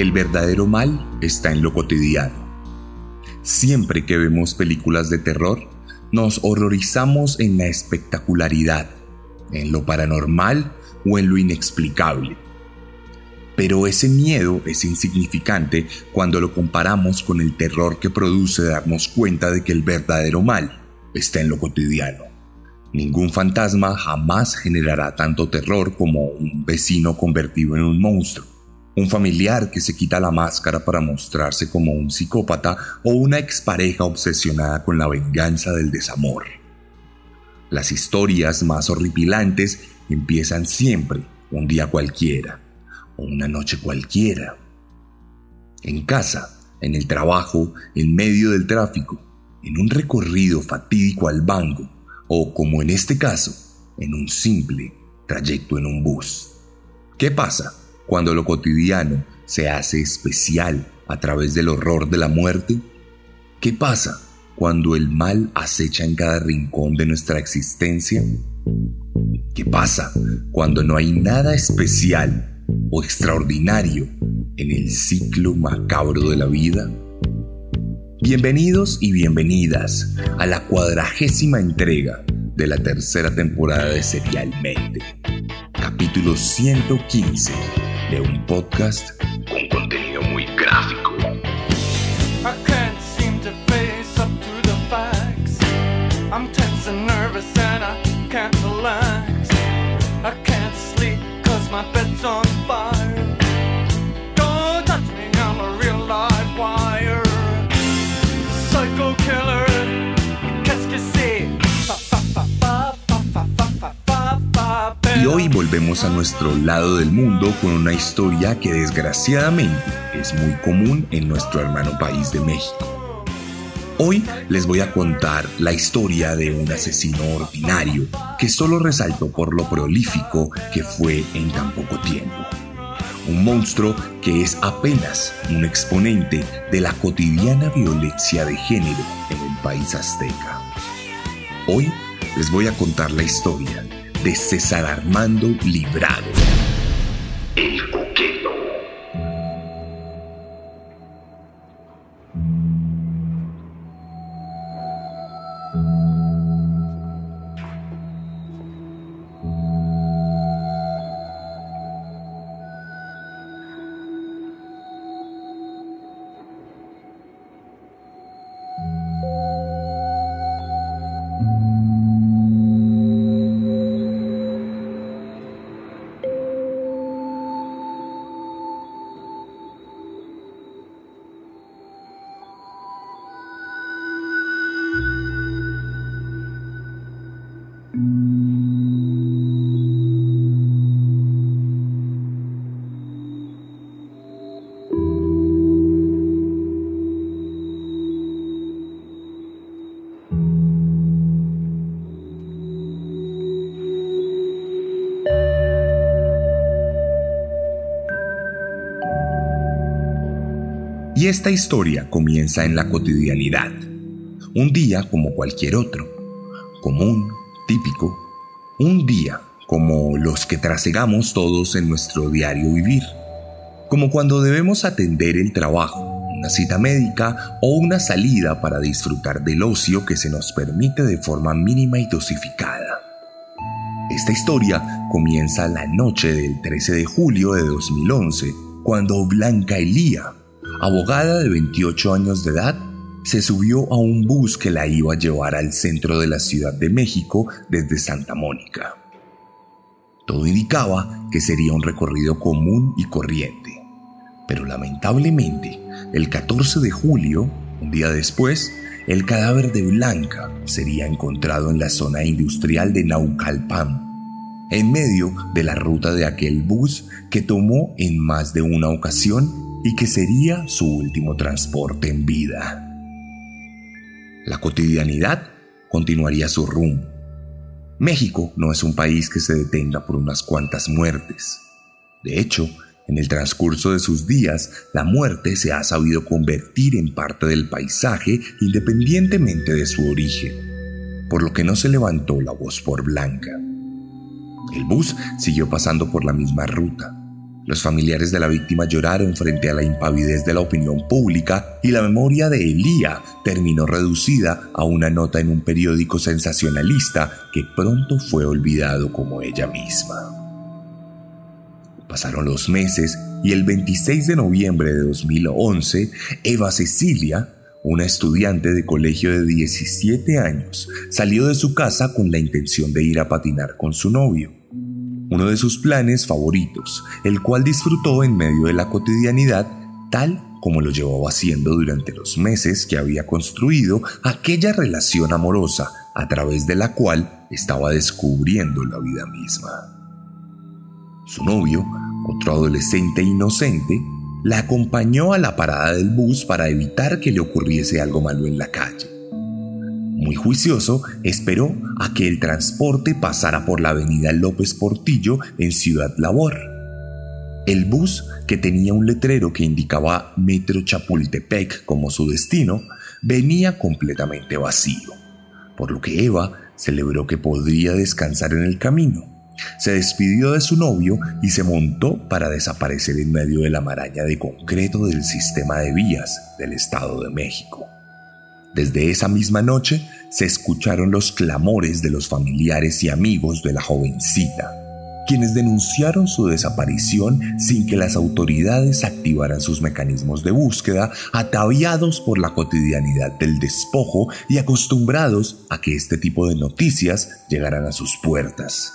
El verdadero mal está en lo cotidiano. Siempre que vemos películas de terror, nos horrorizamos en la espectacularidad, en lo paranormal o en lo inexplicable. Pero ese miedo es insignificante cuando lo comparamos con el terror que produce darnos cuenta de que el verdadero mal está en lo cotidiano. Ningún fantasma jamás generará tanto terror como un vecino convertido en un monstruo un familiar que se quita la máscara para mostrarse como un psicópata o una expareja obsesionada con la venganza del desamor. Las historias más horripilantes empiezan siempre un día cualquiera o una noche cualquiera. En casa, en el trabajo, en medio del tráfico, en un recorrido fatídico al banco o, como en este caso, en un simple trayecto en un bus. ¿Qué pasa? Cuando lo cotidiano se hace especial a través del horror de la muerte? ¿Qué pasa cuando el mal acecha en cada rincón de nuestra existencia? ¿Qué pasa cuando no hay nada especial o extraordinario en el ciclo macabro de la vida? Bienvenidos y bienvenidas a la cuadragésima entrega de la tercera temporada de Serialmente, capítulo 115 de un podcast hoy volvemos a nuestro lado del mundo con una historia que desgraciadamente es muy común en nuestro hermano país de México. Hoy les voy a contar la historia de un asesino ordinario que solo resaltó por lo prolífico que fue en tan poco tiempo. Un monstruo que es apenas un exponente de la cotidiana violencia de género en el país azteca. Hoy les voy a contar la historia de César Armando Librado. El Y esta historia comienza en la cotidianidad. Un día como cualquier otro. Común, típico. Un día como los que trasegamos todos en nuestro diario vivir. Como cuando debemos atender el trabajo, una cita médica o una salida para disfrutar del ocio que se nos permite de forma mínima y dosificada. Esta historia comienza la noche del 13 de julio de 2011, cuando Blanca Elía, abogada de 28 años de edad, se subió a un bus que la iba a llevar al centro de la Ciudad de México desde Santa Mónica. Todo indicaba que sería un recorrido común y corriente, pero lamentablemente, el 14 de julio, un día después, el cadáver de Blanca sería encontrado en la zona industrial de Naucalpan, en medio de la ruta de aquel bus que tomó en más de una ocasión y que sería su último transporte en vida. La cotidianidad continuaría su rumbo. México no es un país que se detenga por unas cuantas muertes. De hecho, en el transcurso de sus días, la muerte se ha sabido convertir en parte del paisaje independientemente de su origen, por lo que no se levantó la voz por Blanca. El bus siguió pasando por la misma ruta. Los familiares de la víctima lloraron frente a la impavidez de la opinión pública y la memoria de Elía terminó reducida a una nota en un periódico sensacionalista que pronto fue olvidado como ella misma. Pasaron los meses y el 26 de noviembre de 2011, Eva Cecilia, una estudiante de colegio de 17 años, salió de su casa con la intención de ir a patinar con su novio. Uno de sus planes favoritos, el cual disfrutó en medio de la cotidianidad tal como lo llevaba haciendo durante los meses que había construido aquella relación amorosa a través de la cual estaba descubriendo la vida misma. Su novio, otro adolescente inocente, la acompañó a la parada del bus para evitar que le ocurriese algo malo en la calle. Muy juicioso, esperó a que el transporte pasara por la avenida López Portillo en Ciudad Labor. El bus, que tenía un letrero que indicaba Metro Chapultepec como su destino, venía completamente vacío, por lo que Eva celebró que podría descansar en el camino. Se despidió de su novio y se montó para desaparecer en medio de la maraña de concreto del sistema de vías del Estado de México. Desde esa misma noche se escucharon los clamores de los familiares y amigos de la jovencita, quienes denunciaron su desaparición sin que las autoridades activaran sus mecanismos de búsqueda, ataviados por la cotidianidad del despojo y acostumbrados a que este tipo de noticias llegaran a sus puertas.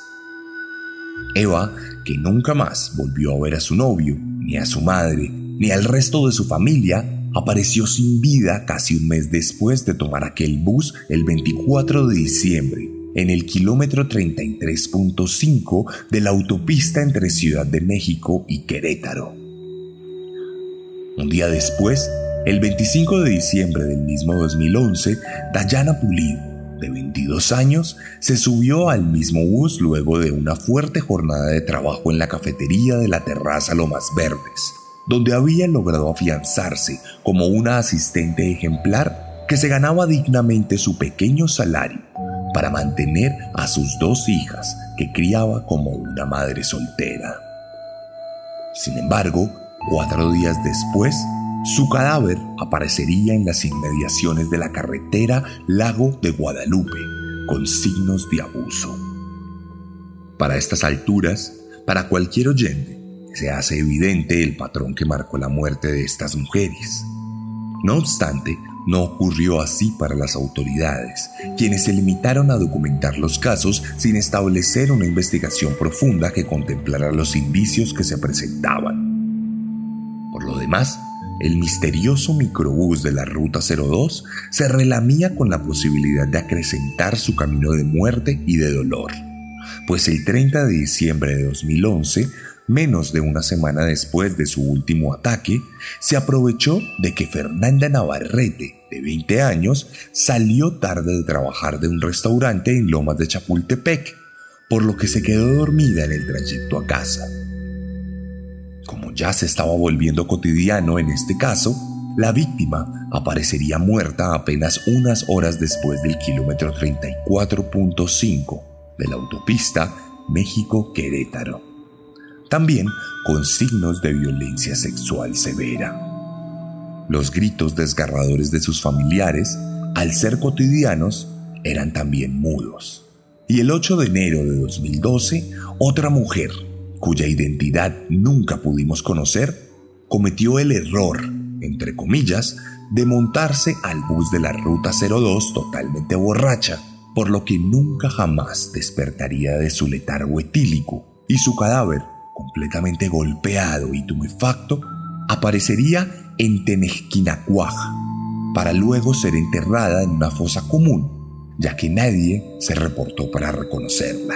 Eva, que nunca más volvió a ver a su novio, ni a su madre, ni al resto de su familia, apareció sin vida casi un mes después de tomar aquel bus el 24 de diciembre, en el kilómetro 33.5 de la autopista entre Ciudad de México y Querétaro. Un día después, el 25 de diciembre del mismo 2011, Dayana Pulido, de 22 años, se subió al mismo bus luego de una fuerte jornada de trabajo en la cafetería de la terraza Lomas Verdes, donde había logrado afianzarse como una asistente ejemplar que se ganaba dignamente su pequeño salario para mantener a sus dos hijas que criaba como una madre soltera. Sin embargo, cuatro días después, su cadáver aparecería en las inmediaciones de la carretera Lago de Guadalupe, con signos de abuso. Para estas alturas, para cualquier oyente, se hace evidente el patrón que marcó la muerte de estas mujeres. No obstante, no ocurrió así para las autoridades, quienes se limitaron a documentar los casos sin establecer una investigación profunda que contemplara los indicios que se presentaban. Por lo demás, el misterioso microbús de la Ruta 02 se relamía con la posibilidad de acrecentar su camino de muerte y de dolor, pues el 30 de diciembre de 2011, menos de una semana después de su último ataque, se aprovechó de que Fernanda Navarrete, de 20 años, salió tarde de trabajar de un restaurante en Lomas de Chapultepec, por lo que se quedó dormida en el trayecto a casa. Como ya se estaba volviendo cotidiano en este caso, la víctima aparecería muerta apenas unas horas después del kilómetro 34.5 de la autopista México-Querétaro, también con signos de violencia sexual severa. Los gritos desgarradores de sus familiares, al ser cotidianos, eran también mudos. Y el 8 de enero de 2012, otra mujer cuya identidad nunca pudimos conocer, cometió el error, entre comillas, de montarse al bus de la Ruta 02 totalmente borracha, por lo que nunca jamás despertaría de su letargo etílico y su cadáver, completamente golpeado y tumefacto, aparecería en Tenejquinacuaj, para luego ser enterrada en una fosa común, ya que nadie se reportó para reconocerla.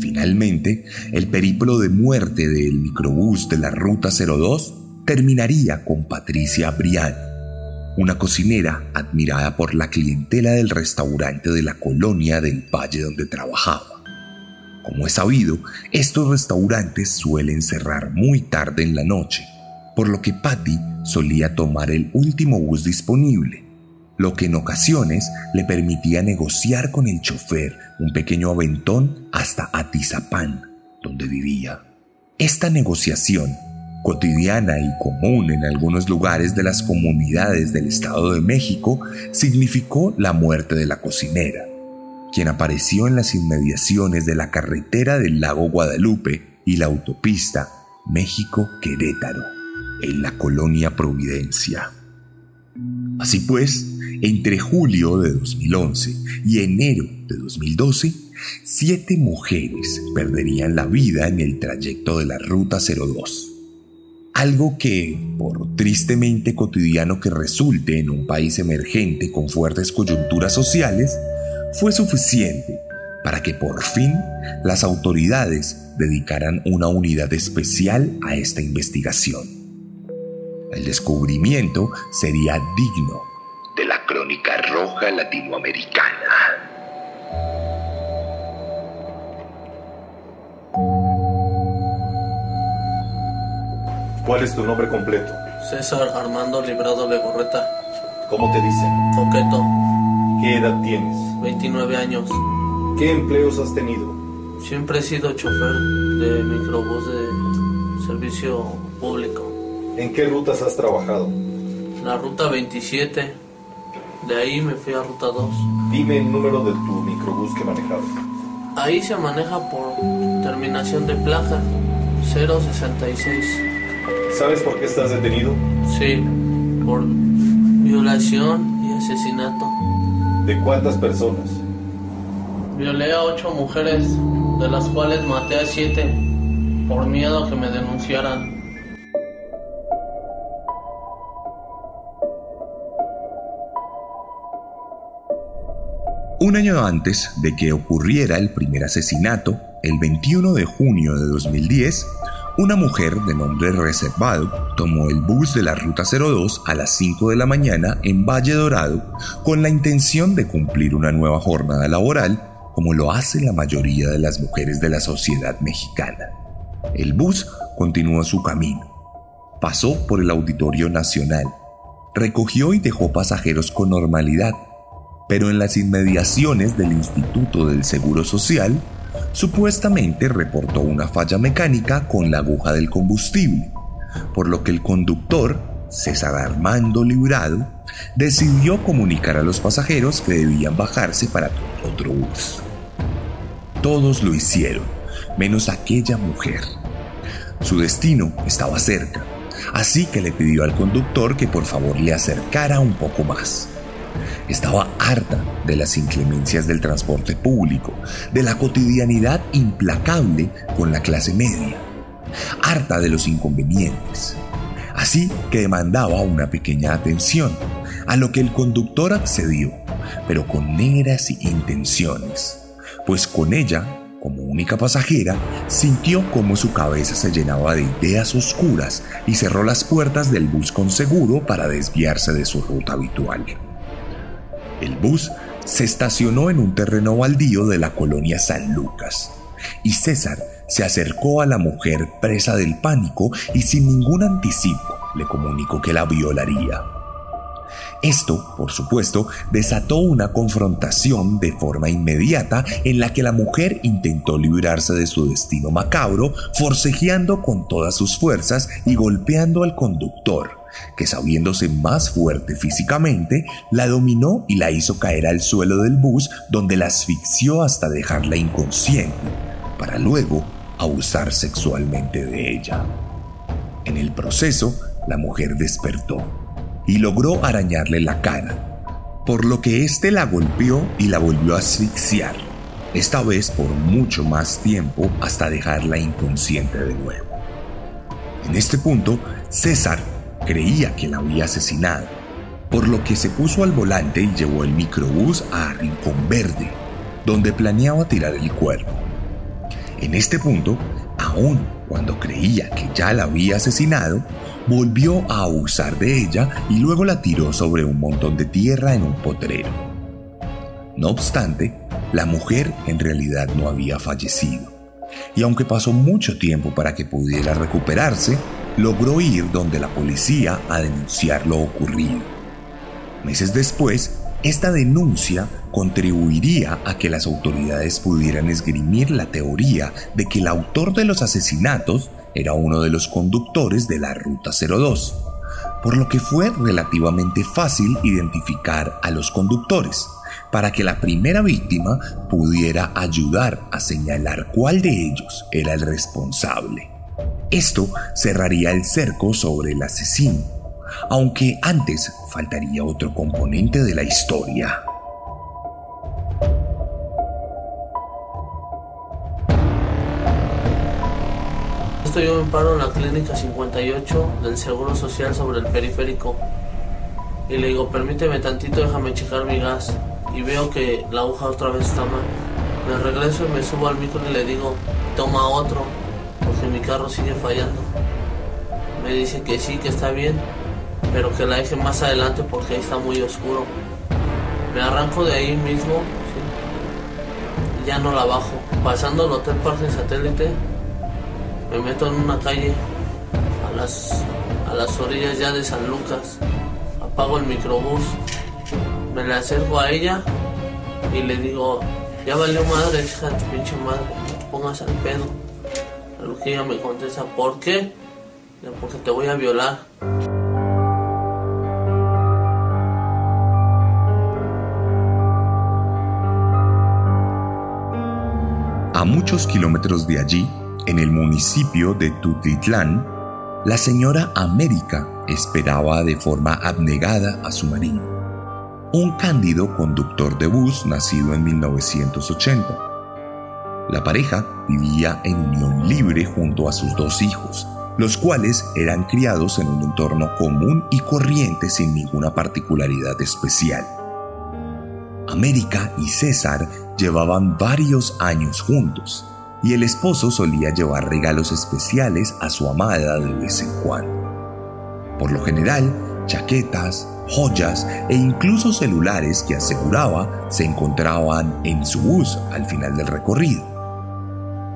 Finalmente, el periplo de muerte del microbús de la Ruta 02 terminaría con Patricia Brian, una cocinera admirada por la clientela del restaurante de la colonia del valle donde trabajaba. Como es sabido, estos restaurantes suelen cerrar muy tarde en la noche, por lo que Patty solía tomar el último bus disponible, lo que en ocasiones le permitía negociar con el chofer un pequeño aventón hasta Atizapán, donde vivía. Esta negociación, cotidiana y común en algunos lugares de las comunidades del Estado de México, significó la muerte de la cocinera quien apareció en las inmediaciones de la carretera del lago Guadalupe y la autopista México-Querétaro, en la colonia Providencia. Así pues, entre julio de 2011 y enero de 2012, siete mujeres perderían la vida en el trayecto de la Ruta 02. Algo que, por tristemente cotidiano que resulte en un país emergente con fuertes coyunturas sociales, fue suficiente para que por fin las autoridades dedicaran una unidad especial a esta investigación. El descubrimiento sería digno de la crónica roja latinoamericana. ¿Cuál es tu nombre completo? César Armando Librado Legorreta. ¿Cómo te dicen? Coqueto. ¿Qué edad tienes? 29 años. ¿Qué empleos has tenido? Siempre he sido chofer de microbús de servicio público. ¿En qué rutas has trabajado? La ruta 27. De ahí me fui a ruta 2. Dime el número de tu microbús que manejabas. Ahí se maneja por terminación de plaza 066. ¿Sabes por qué estás detenido? Sí, por violación y asesinato. ¿De cuántas personas? Violé a ocho mujeres, de las cuales maté a siete por miedo a que me denunciaran. Un año antes de que ocurriera el primer asesinato, el 21 de junio de 2010, una mujer de nombre reservado tomó el bus de la Ruta 02 a las 5 de la mañana en Valle Dorado con la intención de cumplir una nueva jornada laboral como lo hace la mayoría de las mujeres de la sociedad mexicana. El bus continuó su camino. Pasó por el Auditorio Nacional. Recogió y dejó pasajeros con normalidad, pero en las inmediaciones del Instituto del Seguro Social supuestamente reportó una falla mecánica con la aguja del combustible, por lo que el conductor, César Armando Librado, decidió comunicar a los pasajeros que debían bajarse para otro bus. Todos lo hicieron, menos aquella mujer. Su destino estaba cerca, así que le pidió al conductor que por favor le acercara un poco más. Estaba harta de las inclemencias del transporte público, de la cotidianidad implacable con la clase media, harta de los inconvenientes. Así que demandaba una pequeña atención, a lo que el conductor accedió, pero con negras intenciones, pues con ella, como única pasajera, sintió como su cabeza se llenaba de ideas oscuras y cerró las puertas del bus con seguro para desviarse de su ruta habitual. El bus se estacionó en un terreno baldío de la colonia San Lucas y César se acercó a la mujer presa del pánico y sin ningún anticipo le comunicó que la violaría. Esto, por supuesto, desató una confrontación de forma inmediata en la que la mujer intentó librarse de su destino macabro, forcejeando con todas sus fuerzas y golpeando al conductor, que sabiéndose más fuerte físicamente, la dominó y la hizo caer al suelo del bus donde la asfixió hasta dejarla inconsciente, para luego abusar sexualmente de ella. En el proceso, la mujer despertó y logró arañarle la cara, por lo que éste la golpeó y la volvió a asfixiar, esta vez por mucho más tiempo hasta dejarla inconsciente de nuevo. En este punto, César creía que la había asesinado, por lo que se puso al volante y llevó el microbús a Rincón Verde, donde planeaba tirar el cuerpo. En este punto, aún cuando creía que ya la había asesinado, volvió a abusar de ella y luego la tiró sobre un montón de tierra en un potrero. No obstante, la mujer en realidad no había fallecido, y aunque pasó mucho tiempo para que pudiera recuperarse, logró ir donde la policía a denunciar lo ocurrido. Meses después, esta denuncia contribuiría a que las autoridades pudieran esgrimir la teoría de que el autor de los asesinatos era uno de los conductores de la Ruta 02, por lo que fue relativamente fácil identificar a los conductores para que la primera víctima pudiera ayudar a señalar cuál de ellos era el responsable. Esto cerraría el cerco sobre el asesino aunque antes faltaría otro componente de la historia. Estoy yo me paro en la clínica 58 del Seguro Social sobre el periférico y le digo, permíteme tantito, déjame checar mi gas y veo que la aguja otra vez está mal. Me regreso y me subo al micro y le digo, toma otro, porque mi carro sigue fallando. Me dice que sí, que está bien, pero que la deje más adelante porque ahí está muy oscuro. Me arranco de ahí mismo y ya no la bajo. Pasando el Hotel Parque Satélite, me meto en una calle a las, a las orillas ya de San Lucas. Apago el microbús, me le acerco a ella y le digo, ya valió madre, hija de tu pinche madre, no te pongas al pedo. Ella me contesta, ¿por qué? Porque te voy a violar. A muchos kilómetros de allí, en el municipio de Tutitlán, la señora América esperaba de forma abnegada a su marido, un cándido conductor de bus nacido en 1980. La pareja vivía en unión libre junto a sus dos hijos, los cuales eran criados en un entorno común y corriente sin ninguna particularidad especial. América y César llevaban varios años juntos y el esposo solía llevar regalos especiales a su amada de vez en cuando. Por lo general, chaquetas, joyas e incluso celulares que aseguraba se encontraban en su bus al final del recorrido.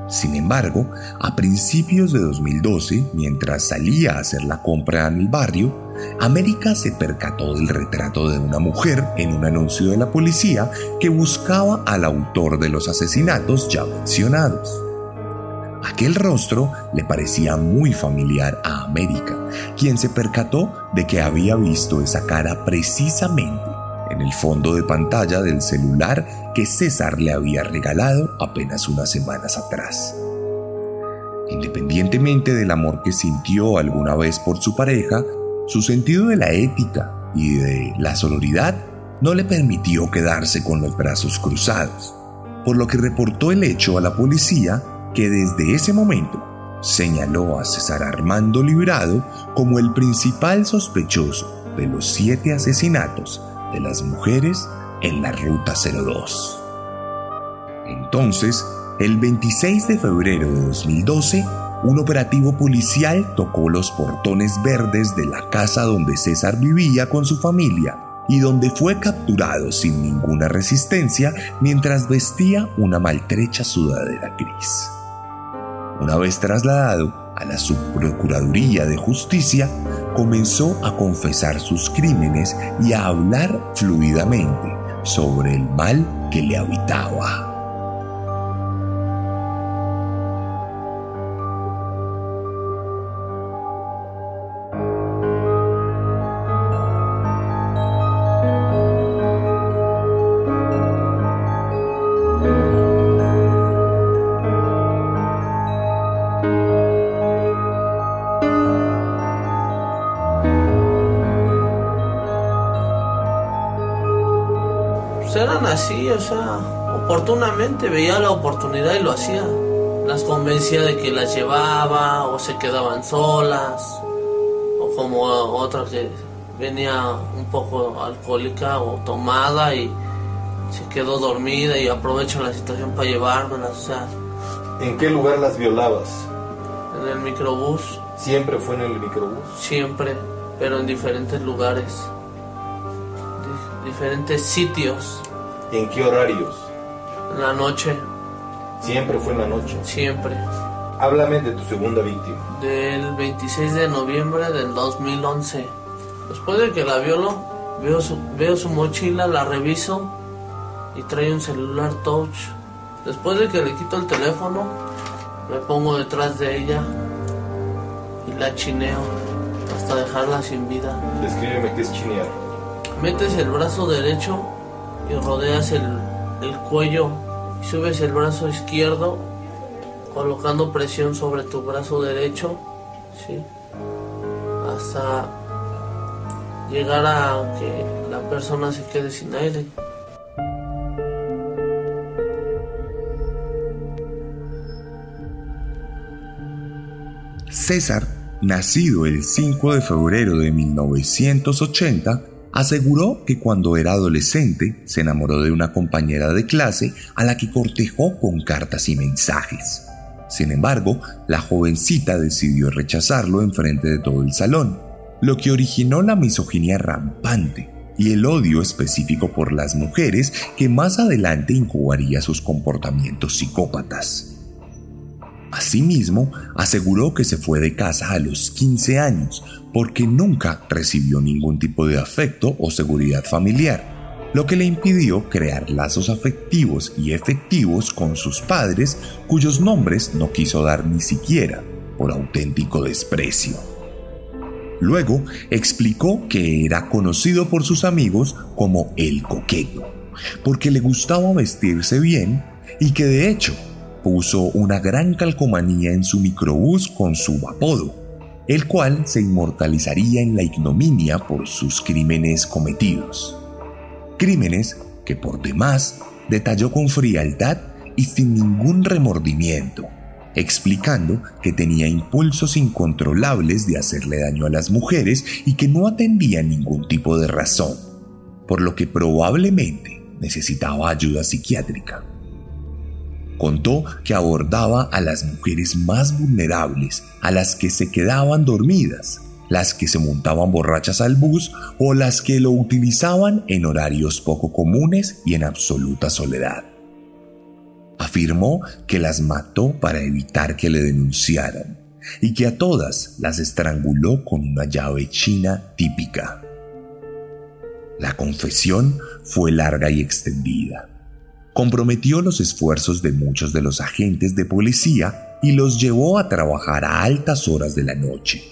Sin embargo, a principios de 2012, mientras salía a hacer la compra en el barrio, América se percató del retrato de una mujer en un anuncio de la policía que buscaba al autor de los asesinatos ya mencionados. Aquel rostro le parecía muy familiar a América, quien se percató de que había visto esa cara precisamente en el fondo de pantalla del celular que César le había regalado apenas unas semanas atrás. Independientemente del amor que sintió alguna vez por su pareja, su sentido de la ética y de la sororidad no le permitió quedarse con los brazos cruzados, por lo que reportó el hecho a la policía que desde ese momento señaló a César Armando Librado como el principal sospechoso de los siete asesinatos de las mujeres en la Ruta 02. Entonces, el 26 de febrero de 2012, un operativo policial tocó los portones verdes de la casa donde César vivía con su familia y donde fue capturado sin ninguna resistencia mientras vestía una maltrecha sudadera gris. Una vez trasladado, a la Subprocuraduría de Justicia, comenzó a confesar sus crímenes y a hablar fluidamente sobre el mal que le habitaba. Eran así, o sea, oportunamente veía la oportunidad y lo hacía. Las convencía de que las llevaba o se quedaban solas o como otra que venía un poco alcohólica o tomada y se quedó dormida y aprovecho la situación para llevármela, o sea, ¿En qué lugar las violabas? en el microbús ¿Siempre fue en el microbús? siempre, pero en diferentes lugares, diferentes sitios, ¿En qué horarios? en la noche, Siempre fue en la noche. siempre. Háblame de tu segunda víctima. Del 26 de noviembre del 2011. Después de que la violo, veo su, veo su mochila, la reviso y trae un celular touch. Después de que le quito el teléfono, me pongo detrás de ella y la chineo hasta dejarla sin vida. Descríbeme qué es chinear. Metes el brazo derecho y rodeas el, el cuello y subes el brazo izquierdo colocando presión sobre tu brazo derecho, ¿sí? Hasta llegar a que la persona se quede sin aire. César, nacido el 5 de febrero de 1980, aseguró que cuando era adolescente se enamoró de una compañera de clase a la que cortejó con cartas y mensajes. Sin embargo, la jovencita decidió rechazarlo en frente de todo el salón, lo que originó la misoginia rampante y el odio específico por las mujeres que más adelante incubaría sus comportamientos psicópatas. Asimismo, aseguró que se fue de casa a los 15 años porque nunca recibió ningún tipo de afecto o seguridad familiar, lo que le impidió crear lazos afectivos y efectivos con sus padres cuyos nombres no quiso dar ni siquiera por auténtico desprecio. Luego explicó que era conocido por sus amigos como el coqueto, porque le gustaba vestirse bien y que de hecho puso una gran calcomanía en su microbús con su apodo, el cual se inmortalizaría en la ignominia por sus crímenes cometidos. Crímenes que por demás detalló con frialdad y sin ningún remordimiento, explicando que tenía impulsos incontrolables de hacerle daño a las mujeres y que no atendía ningún tipo de razón, por lo que probablemente necesitaba ayuda psiquiátrica. Contó que abordaba a las mujeres más vulnerables, a las que se quedaban dormidas, las que se montaban borrachas al bus o las que lo utilizaban en horarios poco comunes y en absoluta soledad. Afirmó que las mató para evitar que le denunciaran y que a todas las estranguló con una llave china típica. La confesión fue larga y extendida comprometió los esfuerzos de muchos de los agentes de policía y los llevó a trabajar a altas horas de la noche.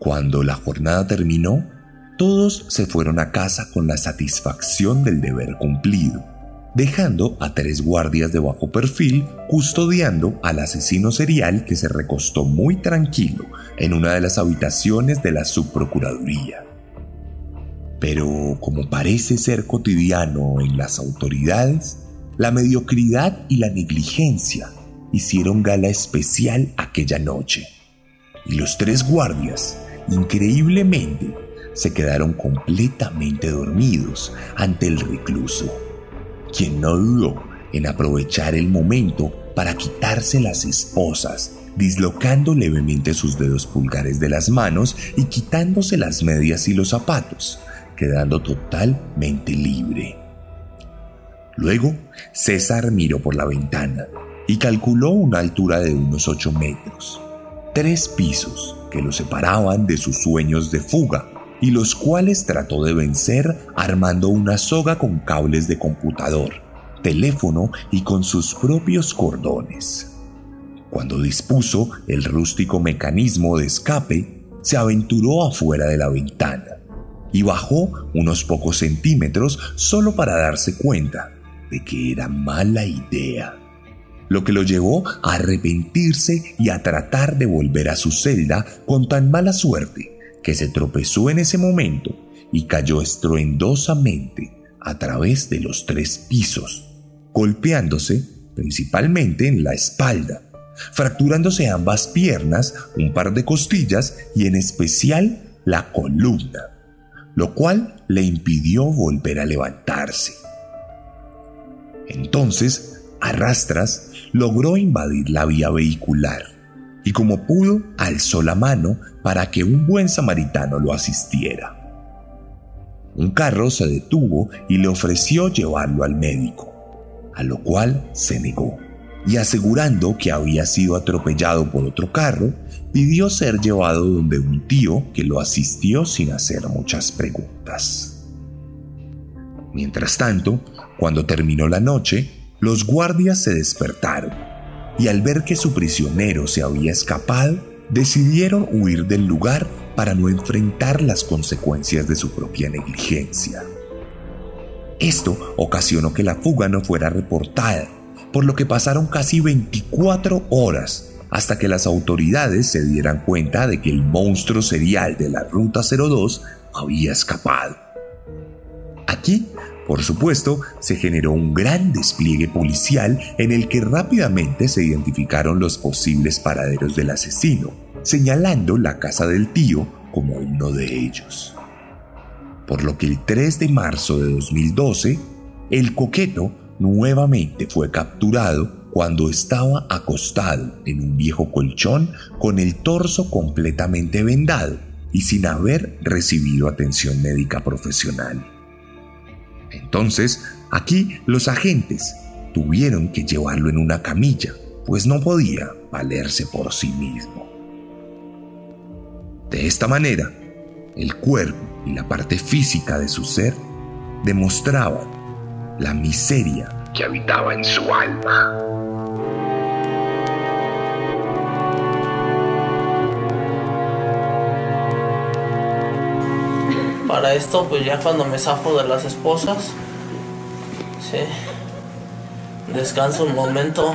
Cuando la jornada terminó, todos se fueron a casa con la satisfacción del deber cumplido, dejando a tres guardias de bajo perfil custodiando al asesino serial que se recostó muy tranquilo en una de las habitaciones de la subprocuraduría. Pero como parece ser cotidiano en las autoridades, la mediocridad y la negligencia hicieron gala especial aquella noche. Y los tres guardias, increíblemente, se quedaron completamente dormidos ante el recluso, quien no dudó en aprovechar el momento para quitarse las esposas, dislocando levemente sus dedos pulgares de las manos y quitándose las medias y los zapatos quedando totalmente libre. Luego, César miró por la ventana y calculó una altura de unos 8 metros, tres pisos que lo separaban de sus sueños de fuga y los cuales trató de vencer armando una soga con cables de computador, teléfono y con sus propios cordones. Cuando dispuso el rústico mecanismo de escape, se aventuró afuera de la ventana y bajó unos pocos centímetros solo para darse cuenta de que era mala idea, lo que lo llevó a arrepentirse y a tratar de volver a su celda con tan mala suerte que se tropezó en ese momento y cayó estruendosamente a través de los tres pisos, golpeándose principalmente en la espalda, fracturándose ambas piernas, un par de costillas y en especial la columna, lo cual le impidió volver a levantarse. Entonces, Arrastras logró invadir la vía vehicular y como pudo alzó la mano para que un buen samaritano lo asistiera. Un carro se detuvo y le ofreció llevarlo al médico, a lo cual se negó y asegurando que había sido atropellado por otro carro, pidió ser llevado donde un tío que lo asistió sin hacer muchas preguntas. Mientras tanto, cuando terminó la noche, los guardias se despertaron y al ver que su prisionero se había escapado, decidieron huir del lugar para no enfrentar las consecuencias de su propia negligencia. Esto ocasionó que la fuga no fuera reportada por lo que pasaron casi 24 horas hasta que las autoridades se dieran cuenta de que el monstruo serial de la Ruta 02 había escapado. Aquí, por supuesto, se generó un gran despliegue policial en el que rápidamente se identificaron los posibles paraderos del asesino, señalando la casa del tío como uno de ellos. Por lo que el 3 de marzo de 2012, el coqueto nuevamente fue capturado cuando estaba acostado en un viejo colchón con el torso completamente vendado y sin haber recibido atención médica profesional. Entonces, aquí los agentes tuvieron que llevarlo en una camilla, pues no podía valerse por sí mismo. De esta manera, el cuerpo y la parte física de su ser demostraban la miseria que habitaba en su alma. Esto, pues ya cuando me zafo de las esposas, sí, descanso un momento.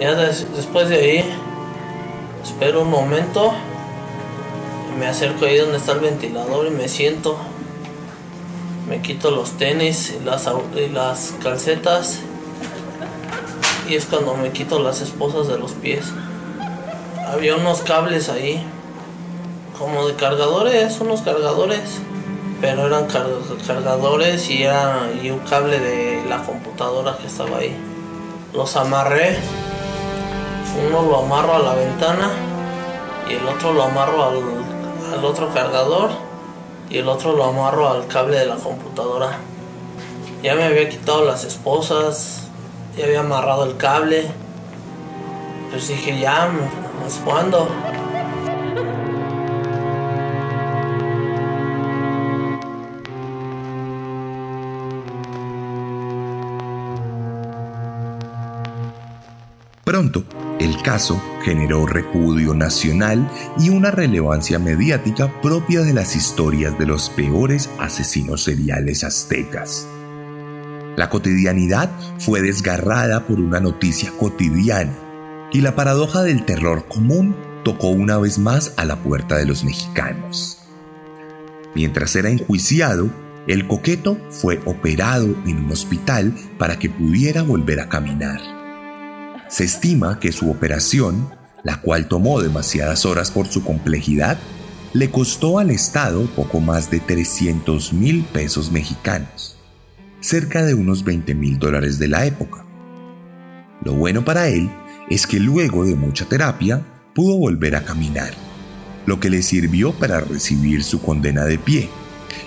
Ya después de ahí, espero un momento, me acerco ahí donde está el ventilador y me siento me quito los tenis y las, las calcetas y es cuando me quito las esposas de los pies. Había unos cables ahí, como de cargadores, unos cargadores, pero eran cargadores y era y un cable de la computadora que estaba ahí. Los amarré, uno lo amarro a la ventana y el otro lo amarro al, al otro cargador y el otro lo amarro al cable de la computadora. Ya me había quitado las esposas, ya había amarrado el cable. Pues dije, ya, ¿hasta cuándo? Pronto, el caso generó repudio nacional y una relevancia mediática propia de las historias de los peores asesinos seriales aztecas. La cotidianidad fue desgarrada por una noticia cotidiana y la paradoja del terror común tocó una vez más a la puerta de los mexicanos. Mientras era enjuiciado, el coqueto fue operado en un hospital para que pudiera volver a caminar. Se estima que su operación, la cual tomó demasiadas horas por su complejidad, le costó al Estado poco más de 300 mil pesos mexicanos, cerca de unos 20 mil dólares de la época. Lo bueno para él es que luego de mucha terapia pudo volver a caminar, lo que le sirvió para recibir su condena de pie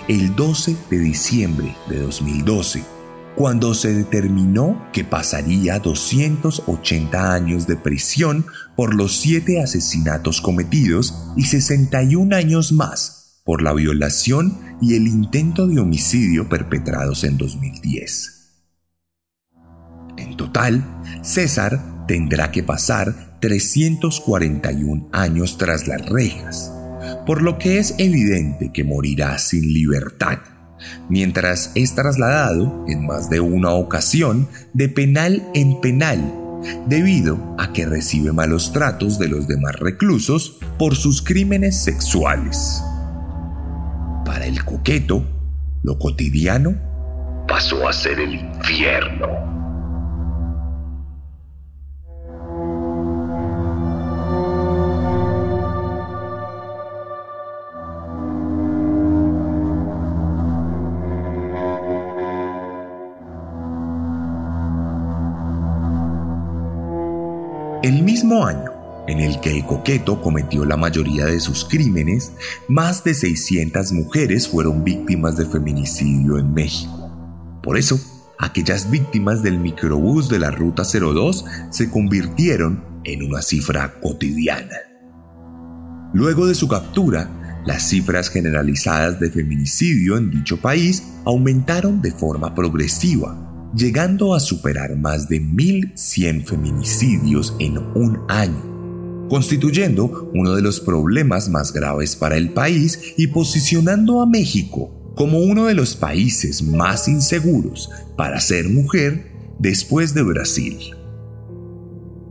el 12 de diciembre de 2012 cuando se determinó que pasaría 280 años de prisión por los siete asesinatos cometidos y 61 años más por la violación y el intento de homicidio perpetrados en 2010. En total, César tendrá que pasar 341 años tras las rejas, por lo que es evidente que morirá sin libertad mientras es trasladado en más de una ocasión de penal en penal, debido a que recibe malos tratos de los demás reclusos por sus crímenes sexuales. Para el coqueto, lo cotidiano pasó a ser el infierno. Mismo año en el que el coqueto cometió la mayoría de sus crímenes, más de 600 mujeres fueron víctimas de feminicidio en México. Por eso, aquellas víctimas del microbús de la Ruta 02 se convirtieron en una cifra cotidiana. Luego de su captura, las cifras generalizadas de feminicidio en dicho país aumentaron de forma progresiva, llegando a superar más de 1.100 feminicidios en un año, constituyendo uno de los problemas más graves para el país y posicionando a México como uno de los países más inseguros para ser mujer después de Brasil.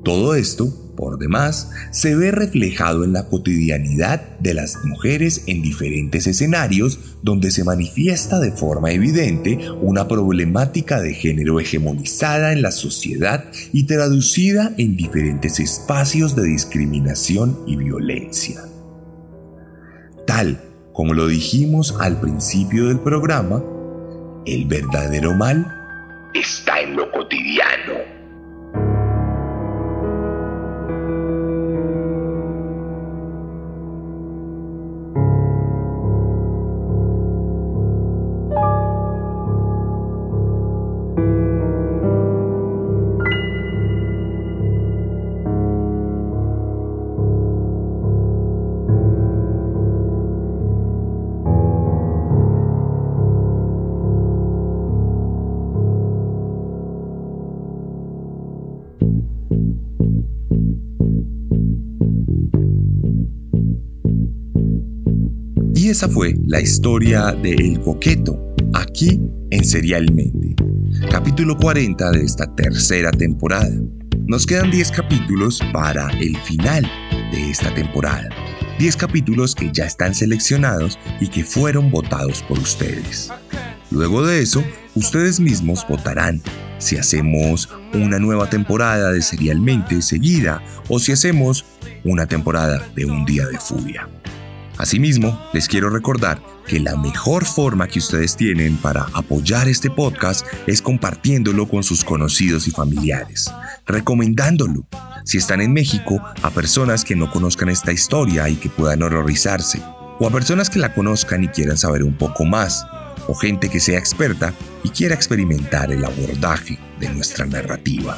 Todo esto, por demás, se ve reflejado en la cotidianidad de las mujeres en diferentes escenarios donde se manifiesta de forma evidente una problemática de género hegemonizada en la sociedad y traducida en diferentes espacios de discriminación y violencia. Tal como lo dijimos al principio del programa, el verdadero mal está en lo cotidiano. Esa fue la historia de El Coqueto, aquí en Serialmente, capítulo 40 de esta tercera temporada. Nos quedan 10 capítulos para el final de esta temporada. 10 capítulos que ya están seleccionados y que fueron votados por ustedes. Luego de eso, ustedes mismos votarán si hacemos una nueva temporada de Serialmente seguida o si hacemos una temporada de Un Día de Furia. Asimismo, les quiero recordar que la mejor forma que ustedes tienen para apoyar este podcast es compartiéndolo con sus conocidos y familiares, recomendándolo, si están en México, a personas que no conozcan esta historia y que puedan horrorizarse, o a personas que la conozcan y quieran saber un poco más, o gente que sea experta y quiera experimentar el abordaje de nuestra narrativa.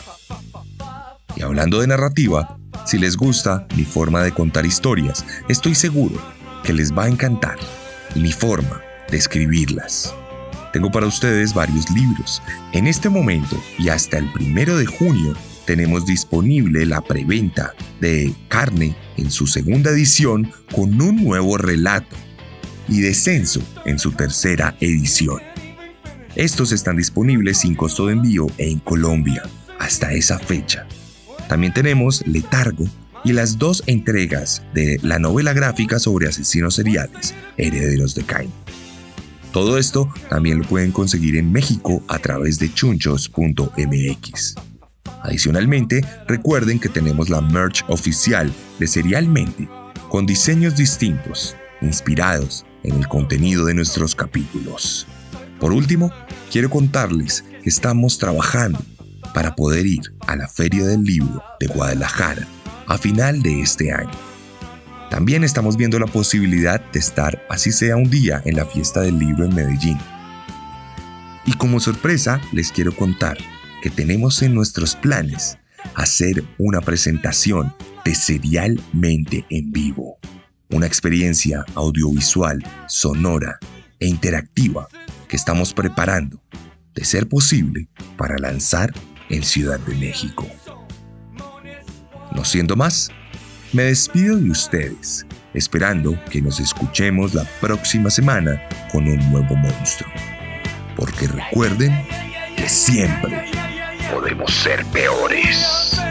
Y hablando de narrativa, si les gusta mi forma de contar historias, estoy seguro que les va a encantar mi forma de escribirlas. Tengo para ustedes varios libros. En este momento y hasta el primero de junio tenemos disponible la preventa de Carne en su segunda edición con un nuevo relato y Descenso en su tercera edición. Estos están disponibles sin costo de envío en Colombia hasta esa fecha. También tenemos Letargo y las dos entregas de la novela gráfica sobre asesinos seriales, Herederos de Cain. Todo esto también lo pueden conseguir en México a través de chunchos.mx. Adicionalmente, recuerden que tenemos la merch oficial de Serialmente, con diseños distintos, inspirados en el contenido de nuestros capítulos. Por último, quiero contarles que estamos trabajando para poder ir a la Feria del Libro de Guadalajara a final de este año. También estamos viendo la posibilidad de estar, así sea un día, en la fiesta del libro en Medellín. Y como sorpresa, les quiero contar que tenemos en nuestros planes hacer una presentación de Serialmente en vivo. Una experiencia audiovisual, sonora e interactiva que estamos preparando, de ser posible, para lanzar en Ciudad de México. No siendo más, me despido de ustedes, esperando que nos escuchemos la próxima semana con un nuevo monstruo. Porque recuerden que siempre podemos ser peores.